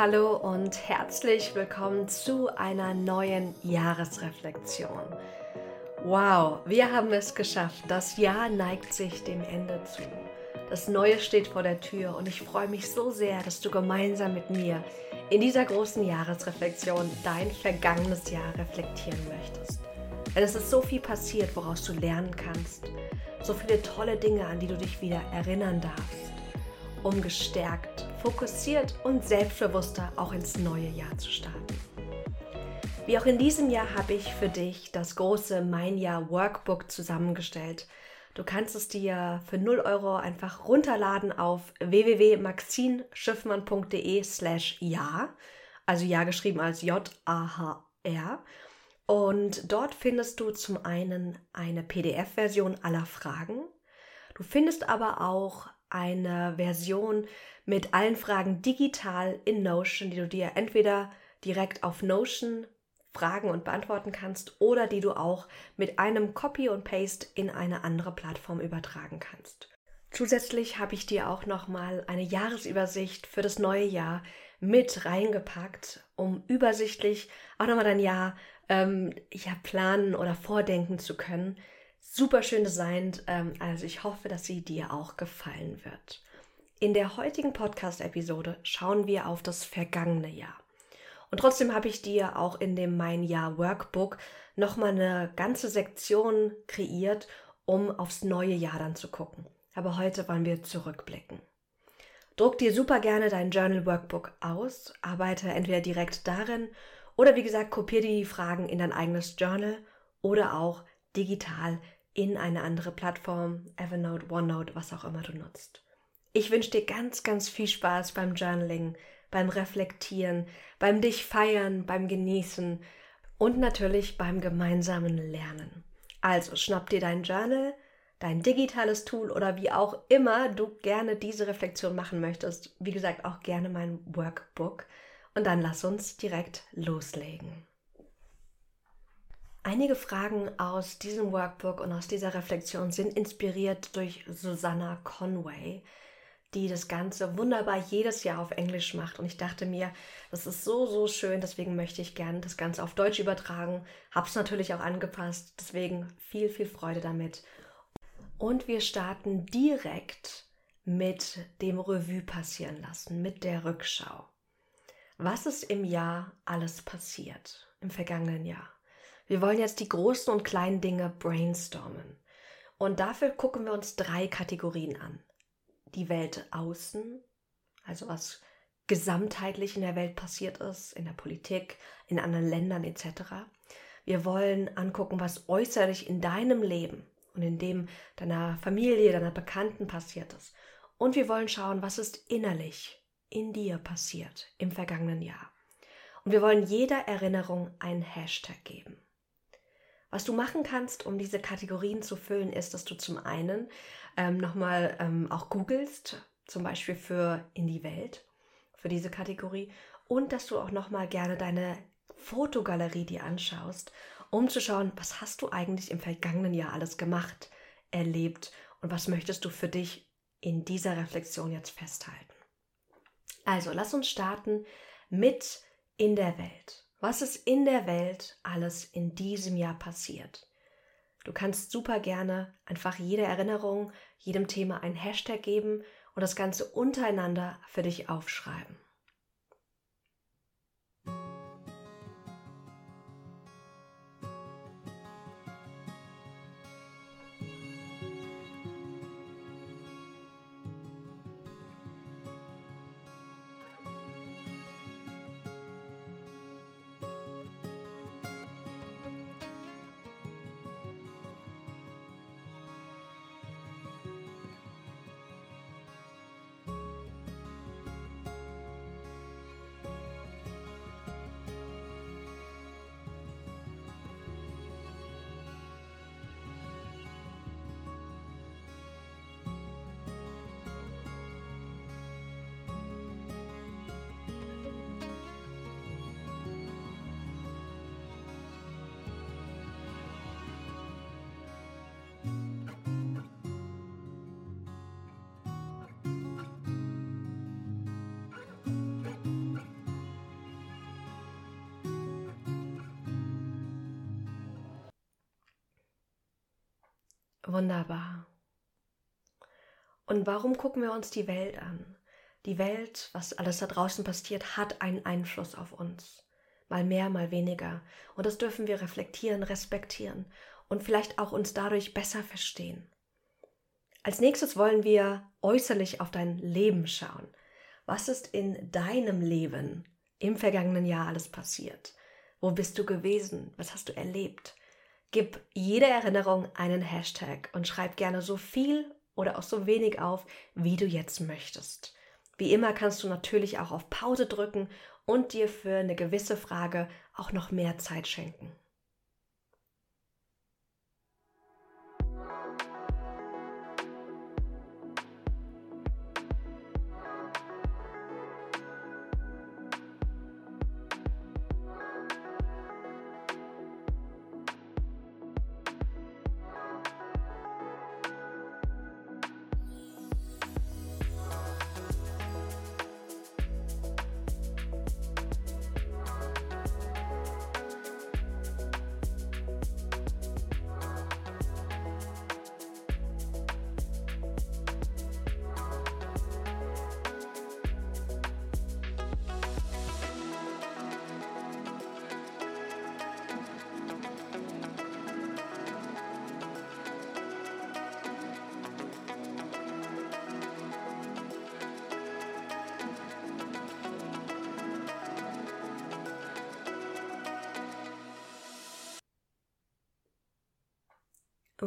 Hallo und herzlich willkommen zu einer neuen Jahresreflexion. Wow, wir haben es geschafft. Das Jahr neigt sich dem Ende zu. Das Neue steht vor der Tür und ich freue mich so sehr, dass du gemeinsam mit mir in dieser großen Jahresreflexion dein vergangenes Jahr reflektieren möchtest. Denn es ist so viel passiert, woraus du lernen kannst. So viele tolle Dinge, an die du dich wieder erinnern darfst, um gestärkt, fokussiert und selbstbewusster auch ins neue Jahr zu starten. Wie auch in diesem Jahr habe ich für dich das große Mein Jahr Workbook zusammengestellt. Du kannst es dir für 0 Euro einfach runterladen auf www.maxinschiffmann.de slash ja, also ja geschrieben als J-A-H-R. Und dort findest du zum einen eine PDF-Version aller Fragen. Du findest aber auch eine Version mit allen Fragen digital in Notion, die du dir entweder direkt auf Notion fragen und beantworten kannst oder die du auch mit einem Copy und Paste in eine andere Plattform übertragen kannst. Zusätzlich habe ich dir auch nochmal eine Jahresübersicht für das neue Jahr mit reingepackt, um übersichtlich auch nochmal dein Jahr ähm, ja, planen oder vordenken zu können. Super schön designt, ähm, also ich hoffe, dass sie dir auch gefallen wird. In der heutigen Podcast-Episode schauen wir auf das vergangene Jahr. Und trotzdem habe ich dir auch in dem Mein Jahr Workbook nochmal eine ganze Sektion kreiert, um aufs neue Jahr dann zu gucken. Aber heute wollen wir zurückblicken. Druck dir super gerne dein Journal Workbook aus, arbeite entweder direkt darin oder wie gesagt, kopiere die Fragen in dein eigenes Journal oder auch digital in eine andere Plattform, Evernote, OneNote, was auch immer du nutzt. Ich wünsche dir ganz, ganz viel Spaß beim Journaling, beim Reflektieren, beim dich feiern, beim Genießen und natürlich beim gemeinsamen Lernen. Also schnapp dir dein Journal, dein digitales Tool oder wie auch immer du gerne diese Reflexion machen möchtest. Wie gesagt, auch gerne mein Workbook. Und dann lass uns direkt loslegen. Einige Fragen aus diesem Workbook und aus dieser Reflexion sind inspiriert durch Susanna Conway die das Ganze wunderbar jedes Jahr auf Englisch macht. Und ich dachte mir, das ist so, so schön, deswegen möchte ich gerne das Ganze auf Deutsch übertragen. Hab's natürlich auch angepasst, deswegen viel, viel Freude damit. Und wir starten direkt mit dem Revue passieren lassen, mit der Rückschau. Was ist im Jahr alles passiert, im vergangenen Jahr? Wir wollen jetzt die großen und kleinen Dinge brainstormen. Und dafür gucken wir uns drei Kategorien an die Welt außen, also was gesamtheitlich in der Welt passiert ist, in der Politik, in anderen Ländern etc. Wir wollen angucken, was äußerlich in deinem Leben und in dem deiner Familie, deiner Bekannten passiert ist. Und wir wollen schauen, was ist innerlich in dir passiert im vergangenen Jahr. Und wir wollen jeder Erinnerung einen Hashtag geben. Was du machen kannst, um diese Kategorien zu füllen, ist, dass du zum einen ähm, nochmal ähm, auch googelst, zum Beispiel für in die Welt, für diese Kategorie, und dass du auch nochmal gerne deine Fotogalerie dir anschaust, um zu schauen, was hast du eigentlich im vergangenen Jahr alles gemacht, erlebt und was möchtest du für dich in dieser Reflexion jetzt festhalten. Also, lass uns starten mit in der Welt. Was ist in der Welt alles in diesem Jahr passiert? Du kannst super gerne einfach jede Erinnerung, jedem Thema ein Hashtag geben und das Ganze untereinander für dich aufschreiben. Wunderbar. Und warum gucken wir uns die Welt an? Die Welt, was alles da draußen passiert, hat einen Einfluss auf uns. Mal mehr, mal weniger. Und das dürfen wir reflektieren, respektieren und vielleicht auch uns dadurch besser verstehen. Als nächstes wollen wir äußerlich auf dein Leben schauen. Was ist in deinem Leben im vergangenen Jahr alles passiert? Wo bist du gewesen? Was hast du erlebt? Gib jede Erinnerung einen Hashtag und schreib gerne so viel oder auch so wenig auf, wie du jetzt möchtest. Wie immer kannst du natürlich auch auf Pause drücken und dir für eine gewisse Frage auch noch mehr Zeit schenken.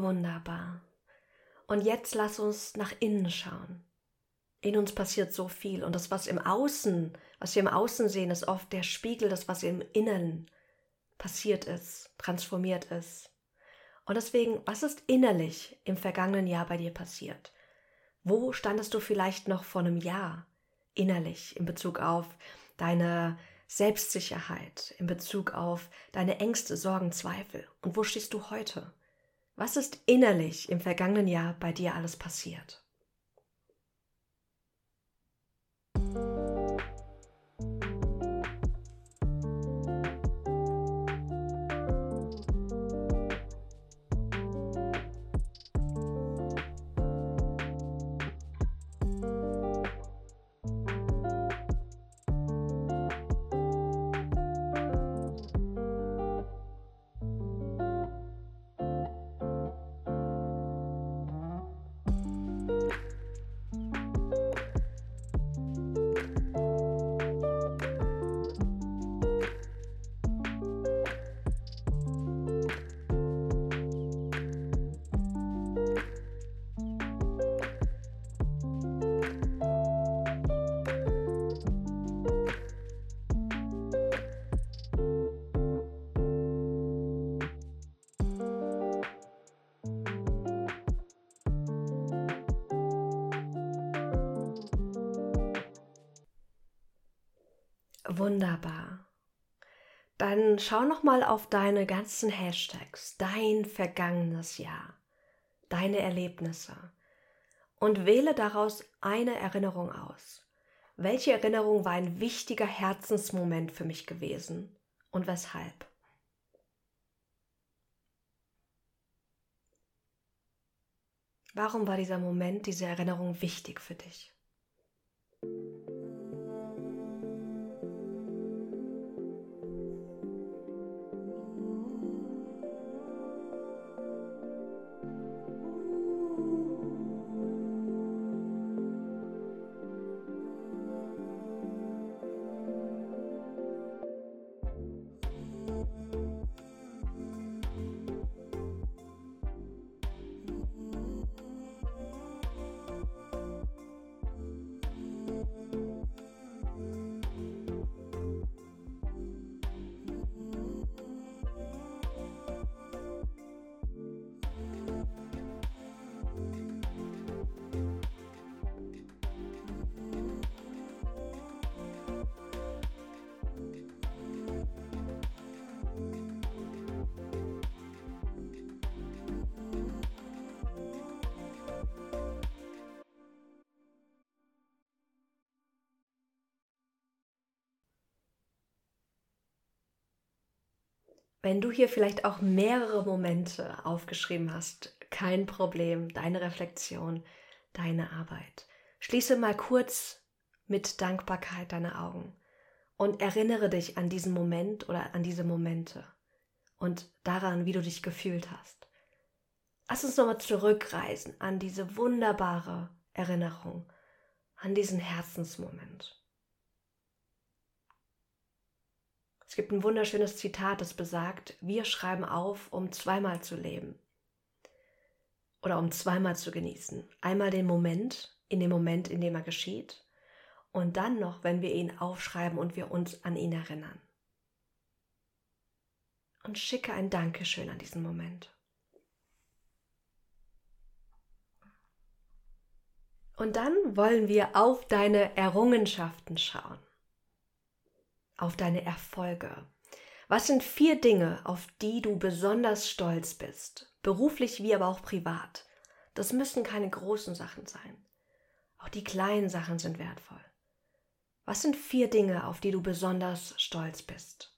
Wunderbar. Und jetzt lass uns nach innen schauen. In uns passiert so viel und das, was im Außen, was wir im Außen sehen, ist oft der Spiegel, das, was im Inneren passiert ist, transformiert ist. Und deswegen, was ist innerlich im vergangenen Jahr bei dir passiert? Wo standest du vielleicht noch vor einem Jahr innerlich in Bezug auf deine Selbstsicherheit, in Bezug auf deine Ängste, Sorgen, Zweifel? Und wo stehst du heute? Was ist innerlich im vergangenen Jahr bei dir alles passiert? Wunderbar. Dann schau noch mal auf deine ganzen Hashtags, dein vergangenes Jahr, deine Erlebnisse und wähle daraus eine Erinnerung aus. Welche Erinnerung war ein wichtiger Herzensmoment für mich gewesen und weshalb? Warum war dieser Moment, diese Erinnerung wichtig für dich? Wenn du hier vielleicht auch mehrere Momente aufgeschrieben hast, Kein Problem, deine Reflexion, deine Arbeit. Schließe mal kurz mit Dankbarkeit deine Augen und erinnere dich an diesen Moment oder an diese Momente und daran, wie du dich gefühlt hast. Lass uns nochmal zurückreisen an diese wunderbare Erinnerung, an diesen Herzensmoment. Es gibt ein wunderschönes Zitat, das besagt, wir schreiben auf, um zweimal zu leben oder um zweimal zu genießen. Einmal den Moment, in dem Moment, in dem er geschieht und dann noch, wenn wir ihn aufschreiben und wir uns an ihn erinnern. Und schicke ein Dankeschön an diesen Moment. Und dann wollen wir auf deine Errungenschaften schauen auf deine Erfolge. Was sind vier Dinge, auf die du besonders stolz bist, beruflich wie aber auch privat? Das müssen keine großen Sachen sein. Auch die kleinen Sachen sind wertvoll. Was sind vier Dinge, auf die du besonders stolz bist?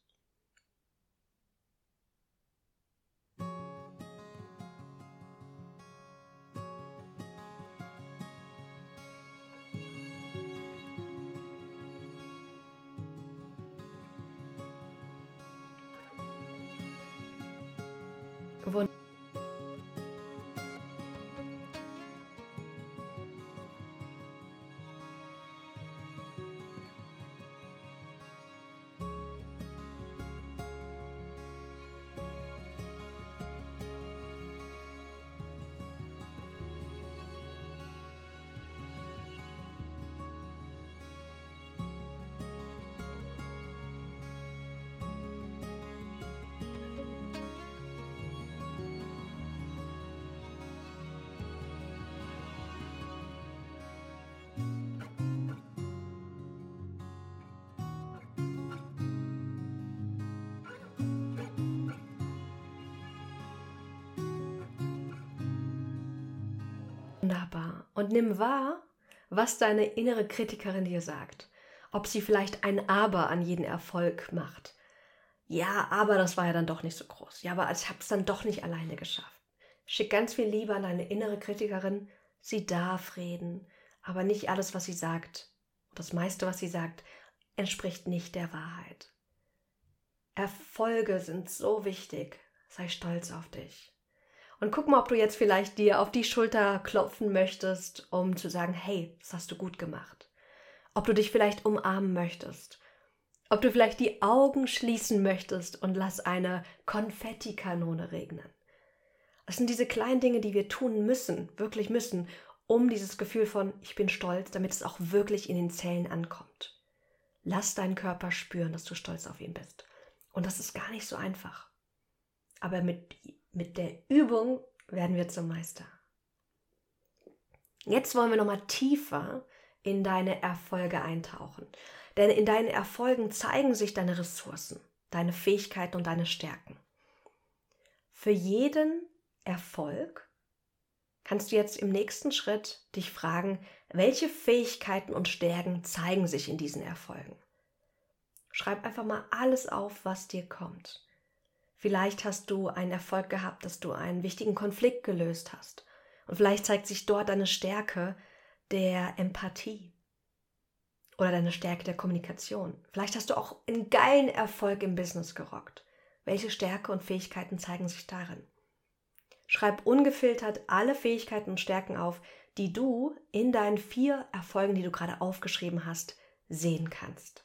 Wunderbar. Und nimm wahr, was deine innere Kritikerin dir sagt. Ob sie vielleicht ein Aber an jeden Erfolg macht. Ja, aber das war ja dann doch nicht so groß. Ja, aber ich habe es dann doch nicht alleine geschafft. Schick ganz viel Liebe an deine innere Kritikerin. Sie darf reden, aber nicht alles, was sie sagt, das meiste, was sie sagt, entspricht nicht der Wahrheit. Erfolge sind so wichtig. Sei stolz auf dich. Und guck mal, ob du jetzt vielleicht dir auf die Schulter klopfen möchtest, um zu sagen, hey, das hast du gut gemacht. Ob du dich vielleicht umarmen möchtest. Ob du vielleicht die Augen schließen möchtest und lass eine Konfettikanone regnen. Das sind diese kleinen Dinge, die wir tun müssen, wirklich müssen, um dieses Gefühl von ich bin stolz, damit es auch wirklich in den Zellen ankommt. Lass deinen Körper spüren, dass du stolz auf ihn bist. Und das ist gar nicht so einfach. Aber mit mit der Übung werden wir zum Meister. Jetzt wollen wir nochmal tiefer in deine Erfolge eintauchen. Denn in deinen Erfolgen zeigen sich deine Ressourcen, deine Fähigkeiten und deine Stärken. Für jeden Erfolg kannst du jetzt im nächsten Schritt dich fragen, welche Fähigkeiten und Stärken zeigen sich in diesen Erfolgen. Schreib einfach mal alles auf, was dir kommt. Vielleicht hast du einen Erfolg gehabt, dass du einen wichtigen Konflikt gelöst hast. Und vielleicht zeigt sich dort deine Stärke der Empathie oder deine Stärke der Kommunikation. Vielleicht hast du auch einen geilen Erfolg im Business gerockt. Welche Stärke und Fähigkeiten zeigen sich darin? Schreib ungefiltert alle Fähigkeiten und Stärken auf, die du in deinen vier Erfolgen, die du gerade aufgeschrieben hast, sehen kannst.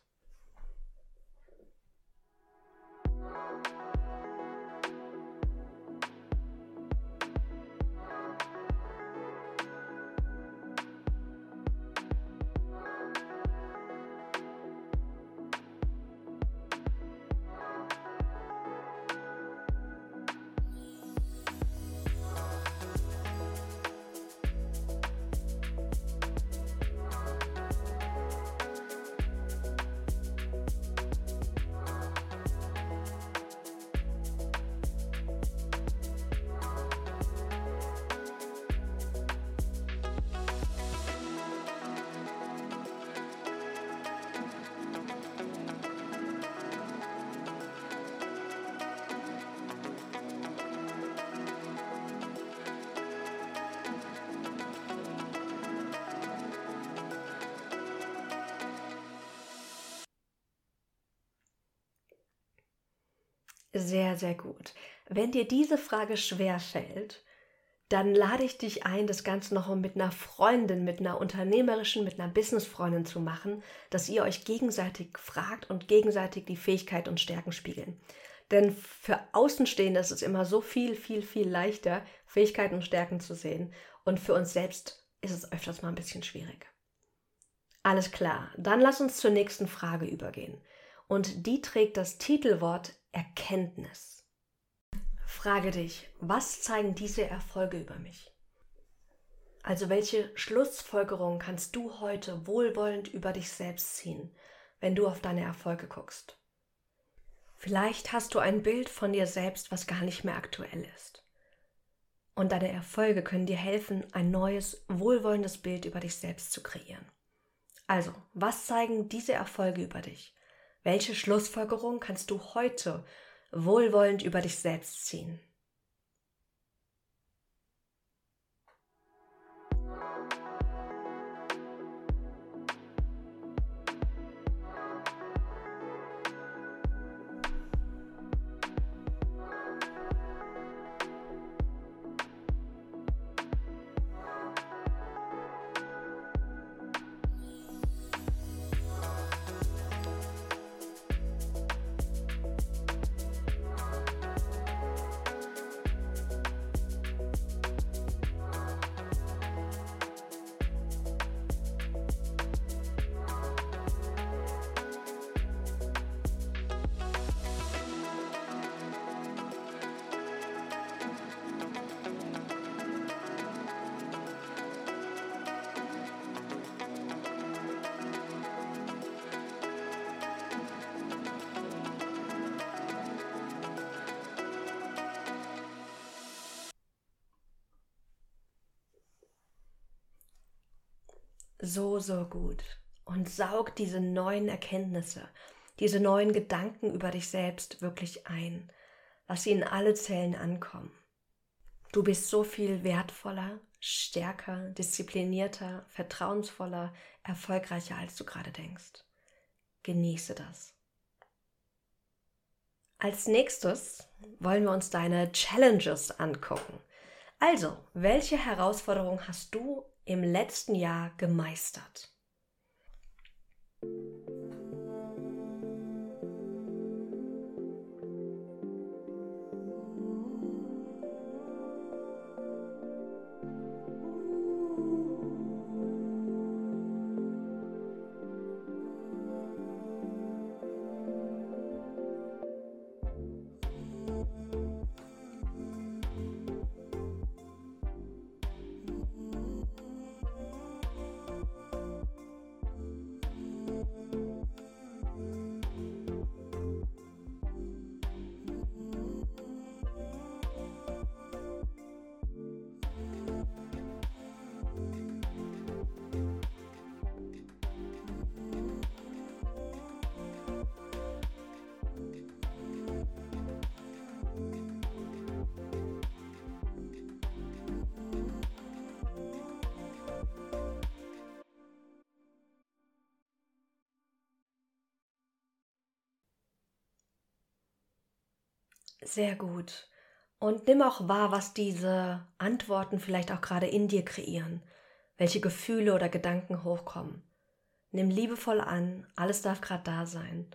Sehr, sehr gut. Wenn dir diese Frage schwer fällt, dann lade ich dich ein, das Ganze noch mit einer Freundin, mit einer unternehmerischen, mit einer Businessfreundin zu machen, dass ihr euch gegenseitig fragt und gegenseitig die Fähigkeit und Stärken spiegeln. Denn für Außenstehende ist es immer so viel, viel, viel leichter, Fähigkeiten und Stärken zu sehen. Und für uns selbst ist es öfters mal ein bisschen schwierig. Alles klar, dann lass uns zur nächsten Frage übergehen. Und die trägt das Titelwort Erkenntnis. Frage dich, was zeigen diese Erfolge über mich? Also welche Schlussfolgerungen kannst du heute wohlwollend über dich selbst ziehen, wenn du auf deine Erfolge guckst? Vielleicht hast du ein Bild von dir selbst, was gar nicht mehr aktuell ist. Und deine Erfolge können dir helfen, ein neues, wohlwollendes Bild über dich selbst zu kreieren. Also, was zeigen diese Erfolge über dich? Welche Schlussfolgerungen kannst du heute wohlwollend über dich selbst ziehen. So, so gut und saug diese neuen Erkenntnisse, diese neuen Gedanken über dich selbst wirklich ein. Lass sie in alle Zellen ankommen. Du bist so viel wertvoller, stärker, disziplinierter, vertrauensvoller, erfolgreicher, als du gerade denkst. Genieße das. Als nächstes wollen wir uns deine Challenges angucken. Also, welche Herausforderung hast du im letzten Jahr gemeistert? Sehr gut. Und nimm auch wahr, was diese Antworten vielleicht auch gerade in dir kreieren, welche Gefühle oder Gedanken hochkommen. Nimm liebevoll an, alles darf gerade da sein.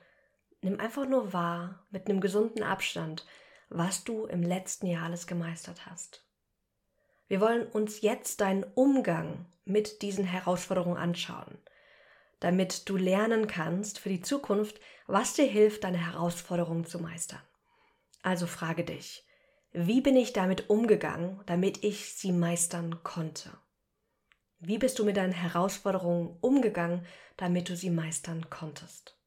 Nimm einfach nur wahr, mit einem gesunden Abstand, was du im letzten Jahr alles gemeistert hast. Wir wollen uns jetzt deinen Umgang mit diesen Herausforderungen anschauen, damit du lernen kannst für die Zukunft, was dir hilft, deine Herausforderungen zu meistern. Also frage dich, wie bin ich damit umgegangen, damit ich sie meistern konnte? Wie bist du mit deinen Herausforderungen umgegangen, damit du sie meistern konntest?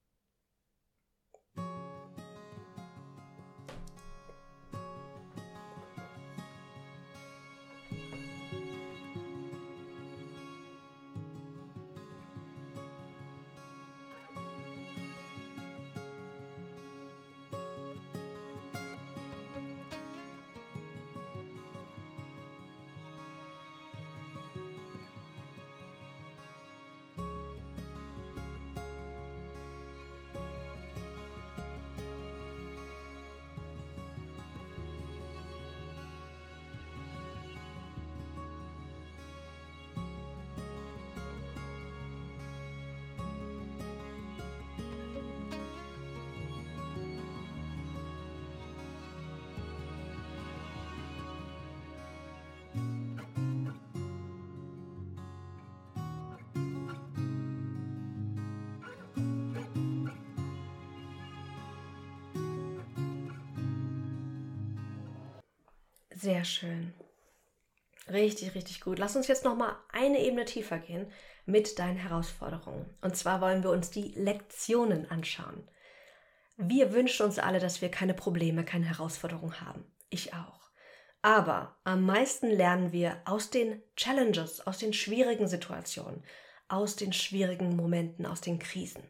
Sehr schön. Richtig, richtig gut. Lass uns jetzt noch mal eine Ebene tiefer gehen mit deinen Herausforderungen. Und zwar wollen wir uns die Lektionen anschauen. Wir wünschen uns alle, dass wir keine Probleme, keine Herausforderungen haben. Ich auch. Aber am meisten lernen wir aus den Challenges, aus den schwierigen Situationen, aus den schwierigen Momenten, aus den Krisen.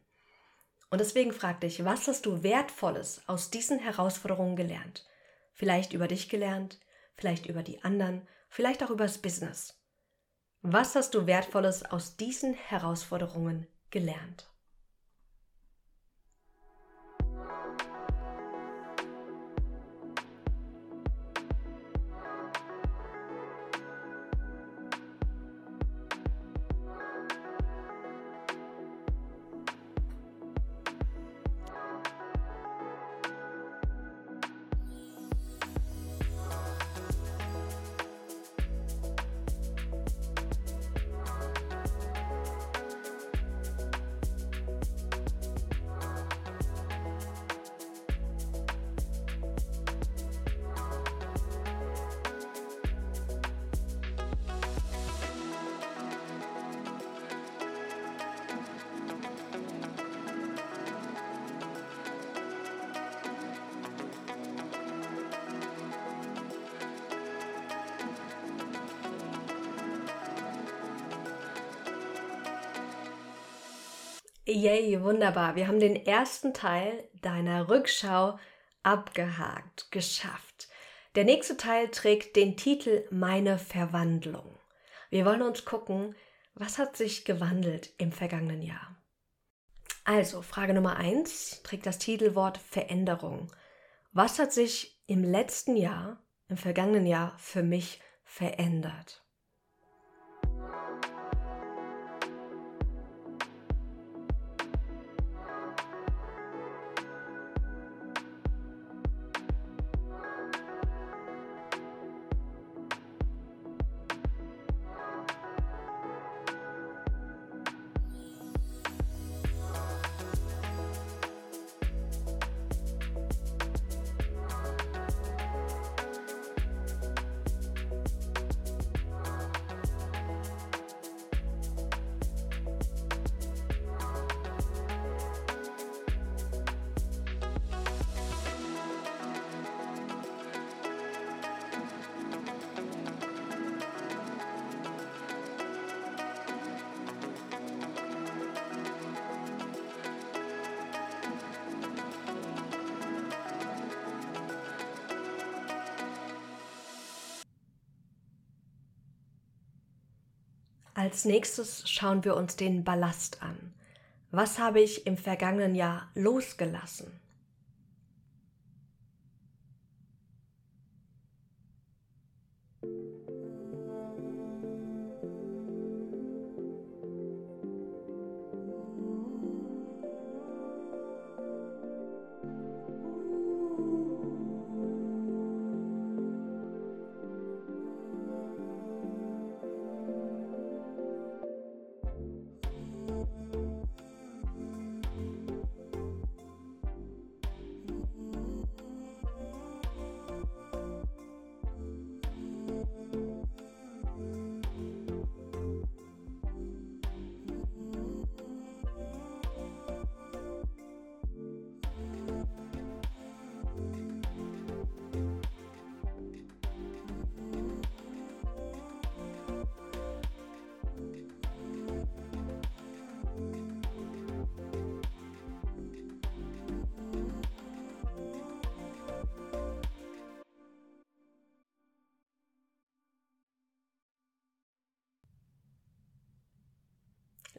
Und deswegen frag dich, was hast du Wertvolles aus diesen Herausforderungen gelernt? Vielleicht über dich gelernt, vielleicht über die anderen, vielleicht auch übers Business. Was hast du Wertvolles aus diesen Herausforderungen gelernt? Yay, wunderbar. Wir haben den ersten Teil deiner Rückschau abgehakt, geschafft. Der nächste Teil trägt den Titel Meine Verwandlung. Wir wollen uns gucken, was hat sich gewandelt im vergangenen Jahr. Also, Frage Nummer eins trägt das Titelwort Veränderung. Was hat sich im letzten Jahr, im vergangenen Jahr für mich verändert? Als nächstes schauen wir uns den Ballast an. Was habe ich im vergangenen Jahr losgelassen?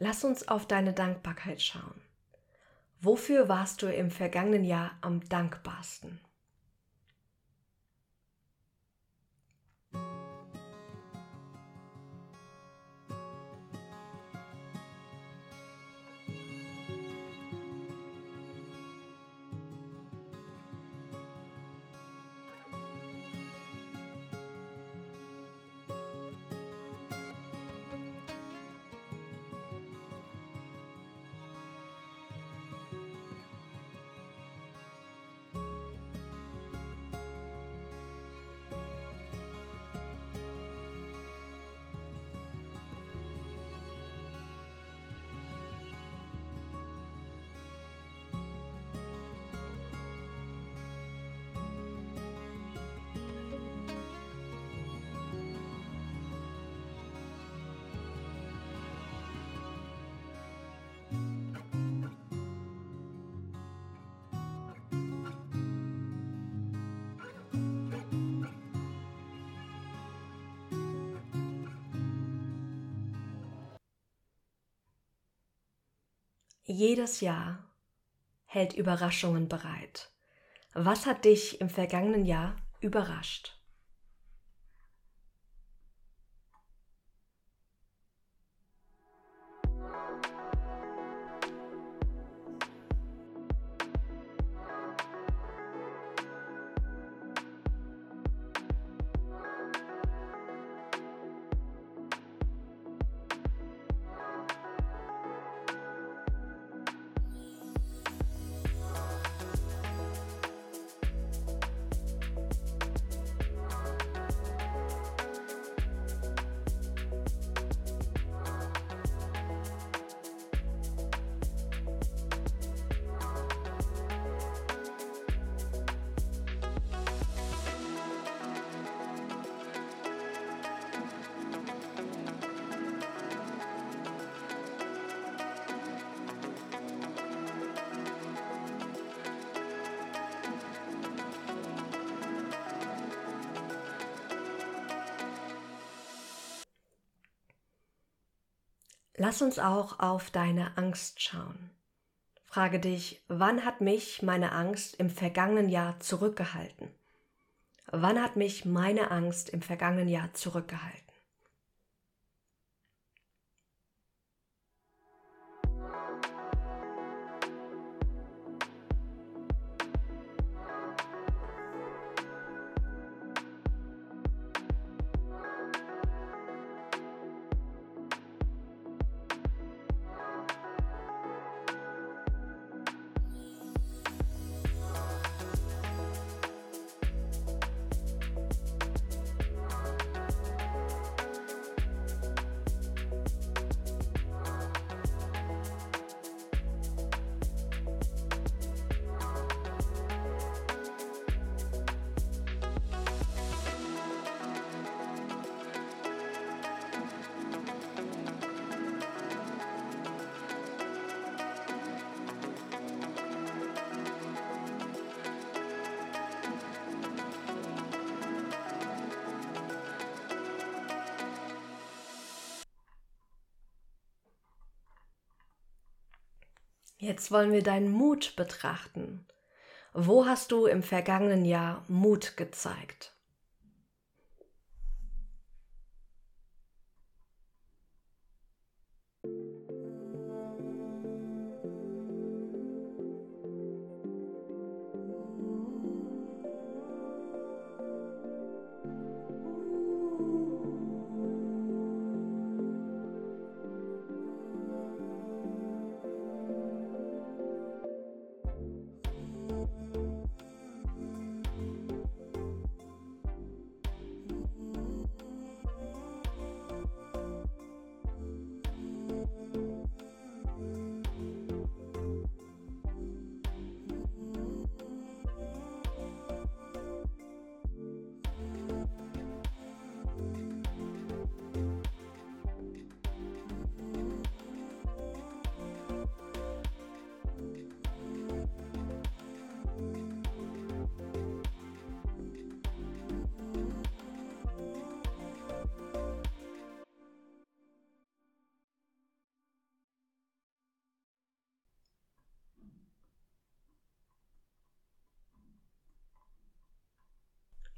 Lass uns auf deine Dankbarkeit schauen. Wofür warst du im vergangenen Jahr am dankbarsten? Jedes Jahr hält Überraschungen bereit. Was hat dich im vergangenen Jahr überrascht? Lass uns auch auf deine Angst schauen. Frage dich, wann hat mich meine Angst im vergangenen Jahr zurückgehalten? Wann hat mich meine Angst im vergangenen Jahr zurückgehalten? Jetzt wollen wir deinen Mut betrachten. Wo hast du im vergangenen Jahr Mut gezeigt?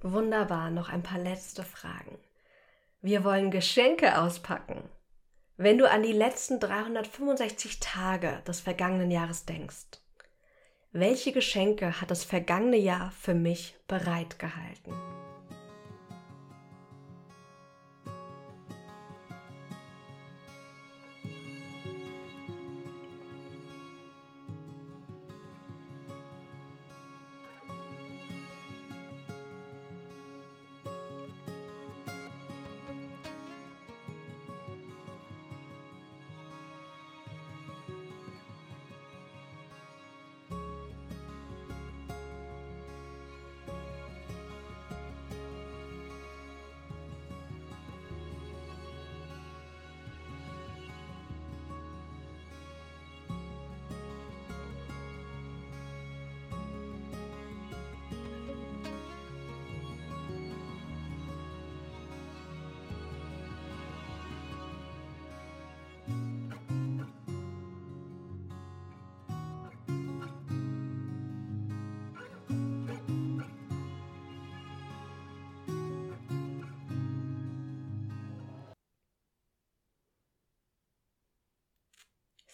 Wunderbar, noch ein paar letzte Fragen. Wir wollen Geschenke auspacken. Wenn du an die letzten 365 Tage des vergangenen Jahres denkst, welche Geschenke hat das vergangene Jahr für mich bereitgehalten?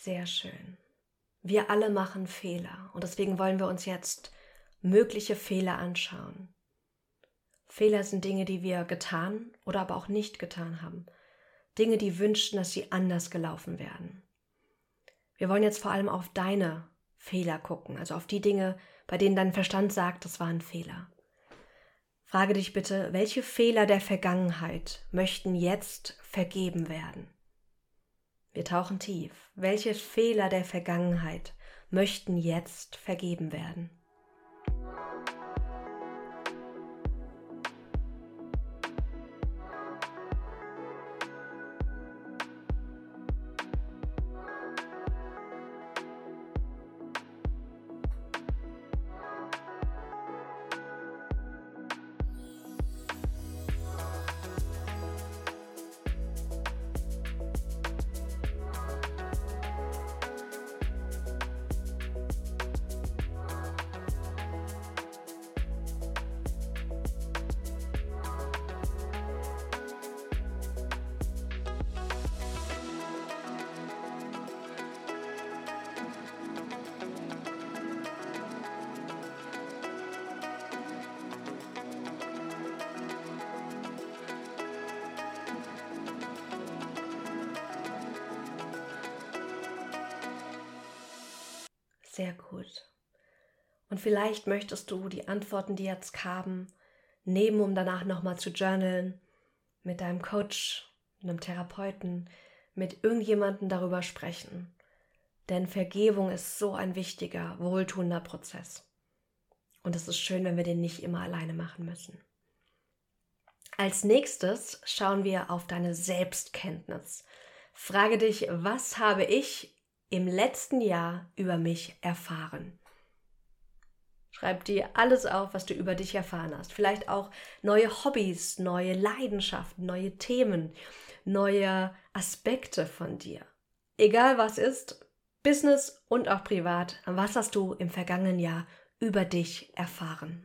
Sehr schön. Wir alle machen Fehler und deswegen wollen wir uns jetzt mögliche Fehler anschauen. Fehler sind Dinge, die wir getan oder aber auch nicht getan haben. Dinge, die wünschten, dass sie anders gelaufen werden. Wir wollen jetzt vor allem auf deine Fehler gucken, also auf die Dinge, bei denen dein Verstand sagt, das war ein Fehler. Frage dich bitte, welche Fehler der Vergangenheit möchten jetzt vergeben werden? Wir tauchen tief. Welche Fehler der Vergangenheit möchten jetzt vergeben werden? Sehr gut. Und vielleicht möchtest du die Antworten, die jetzt kamen, nehmen, um danach nochmal zu journalen, mit deinem Coach, einem Therapeuten, mit irgendjemandem darüber sprechen. Denn Vergebung ist so ein wichtiger, wohltuender Prozess. Und es ist schön, wenn wir den nicht immer alleine machen müssen. Als nächstes schauen wir auf deine Selbstkenntnis. Frage dich, was habe ich im letzten Jahr über mich erfahren? Schreib dir alles auf, was du über dich erfahren hast. Vielleicht auch neue Hobbys, neue Leidenschaften, neue Themen, neue Aspekte von dir. Egal was ist, Business und auch privat, was hast du im vergangenen Jahr über dich erfahren?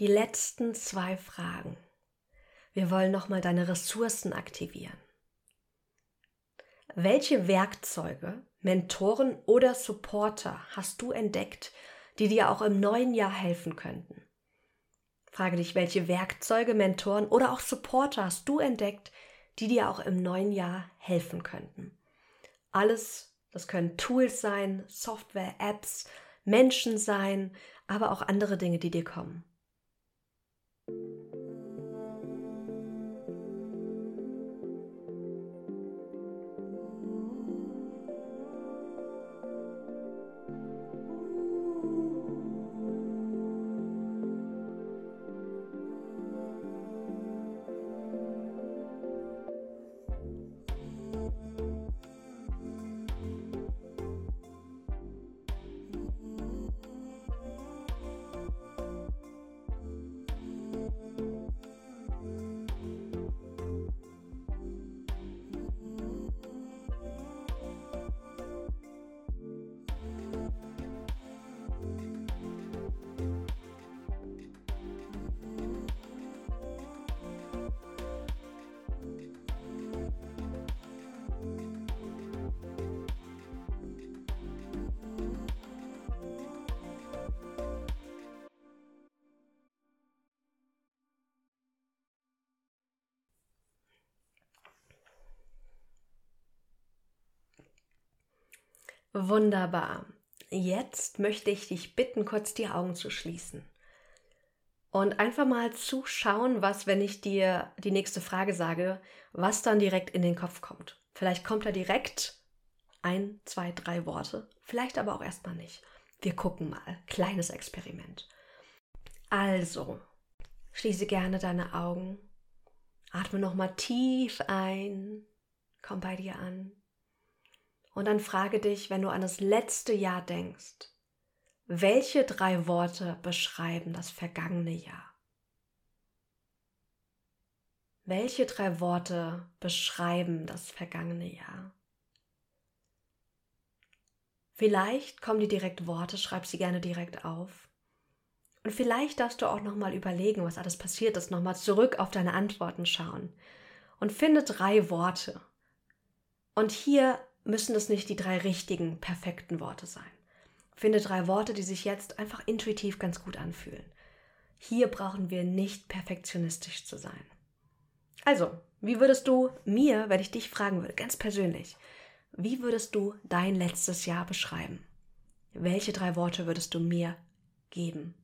Die letzten zwei Fragen. Wir wollen nochmal deine Ressourcen aktivieren. Welche Werkzeuge, Mentoren oder Supporter hast du entdeckt, die dir auch im neuen Jahr helfen könnten? Frage dich, welche Werkzeuge, Mentoren oder auch Supporter hast du entdeckt, die dir auch im neuen Jahr helfen könnten? Alles, das können Tools sein, Software, Apps, Menschen sein, aber auch andere Dinge, die dir kommen. Thank you. Wunderbar. Jetzt möchte ich dich bitten, kurz die Augen zu schließen. Und einfach mal zuschauen, was, wenn ich dir die nächste Frage sage, was dann direkt in den Kopf kommt. Vielleicht kommt da direkt ein, zwei, drei Worte, vielleicht aber auch erstmal nicht. Wir gucken mal. Kleines Experiment. Also, schließe gerne deine Augen. Atme nochmal tief ein. Komm bei dir an. Und dann frage dich, wenn du an das letzte Jahr denkst, welche drei Worte beschreiben das vergangene Jahr? Welche drei Worte beschreiben das vergangene Jahr? Vielleicht kommen dir direkt Worte, schreib sie gerne direkt auf. Und vielleicht darfst du auch nochmal überlegen, was alles passiert ist, nochmal zurück auf deine Antworten schauen. Und finde drei Worte. Und hier müssen es nicht die drei richtigen, perfekten Worte sein. Finde drei Worte, die sich jetzt einfach intuitiv ganz gut anfühlen. Hier brauchen wir nicht perfektionistisch zu sein. Also, wie würdest du mir, wenn ich dich fragen würde, ganz persönlich, wie würdest du dein letztes Jahr beschreiben? Welche drei Worte würdest du mir geben?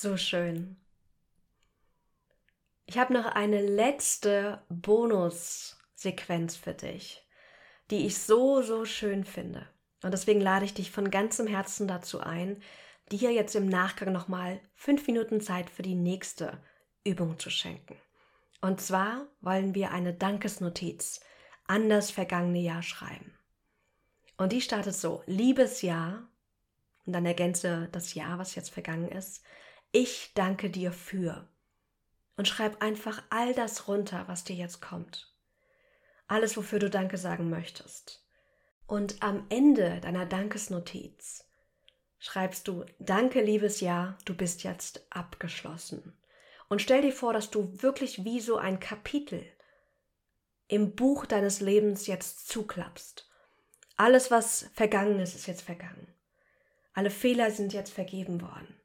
So schön. Ich habe noch eine letzte Bonussequenz für dich, die ich so, so schön finde. Und deswegen lade ich dich von ganzem Herzen dazu ein, dir jetzt im Nachgang nochmal fünf Minuten Zeit für die nächste Übung zu schenken. Und zwar wollen wir eine Dankesnotiz an das vergangene Jahr schreiben. Und die startet so, liebes Jahr, und dann ergänze das Jahr, was jetzt vergangen ist, ich danke dir für. Und schreib einfach all das runter, was dir jetzt kommt. Alles, wofür du Danke sagen möchtest. Und am Ende deiner Dankesnotiz schreibst du Danke, liebes Jahr, du bist jetzt abgeschlossen. Und stell dir vor, dass du wirklich wie so ein Kapitel im Buch deines Lebens jetzt zuklappst. Alles, was vergangen ist, ist jetzt vergangen. Alle Fehler sind jetzt vergeben worden.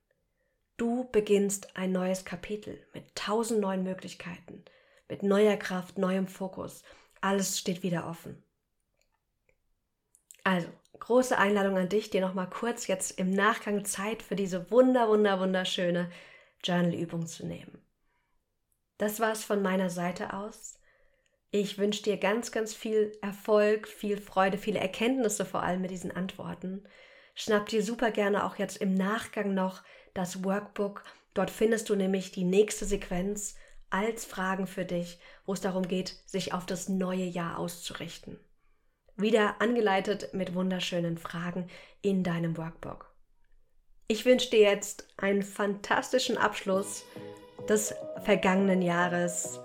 Du beginnst ein neues Kapitel mit tausend neuen Möglichkeiten, mit neuer Kraft, neuem Fokus. Alles steht wieder offen. Also, große Einladung an dich, dir nochmal kurz jetzt im Nachgang Zeit für diese wunder, wunder, wunderschöne Journal-Übung zu nehmen. Das war's von meiner Seite aus. Ich wünsche dir ganz, ganz viel Erfolg, viel Freude, viele Erkenntnisse vor allem mit diesen Antworten. Schnapp dir super gerne auch jetzt im Nachgang noch das Workbook. Dort findest du nämlich die nächste Sequenz als Fragen für dich, wo es darum geht, sich auf das neue Jahr auszurichten. Wieder angeleitet mit wunderschönen Fragen in deinem Workbook. Ich wünsche dir jetzt einen fantastischen Abschluss des vergangenen Jahres.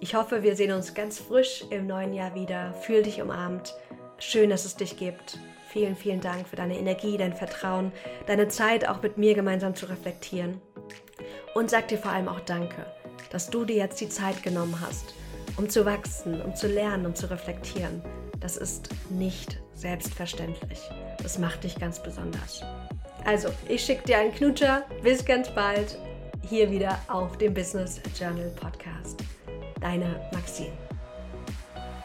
Ich hoffe, wir sehen uns ganz frisch im neuen Jahr wieder. Fühl dich umarmt. Schön, dass es dich gibt. Vielen, vielen Dank für deine Energie, dein Vertrauen, deine Zeit auch mit mir gemeinsam zu reflektieren. Und sag dir vor allem auch Danke, dass du dir jetzt die Zeit genommen hast, um zu wachsen, um zu lernen, um zu reflektieren. Das ist nicht selbstverständlich. Das macht dich ganz besonders. Also, ich schicke dir einen Knutscher. Bis ganz bald. Hier wieder auf dem Business Journal Podcast. Deine Maxine.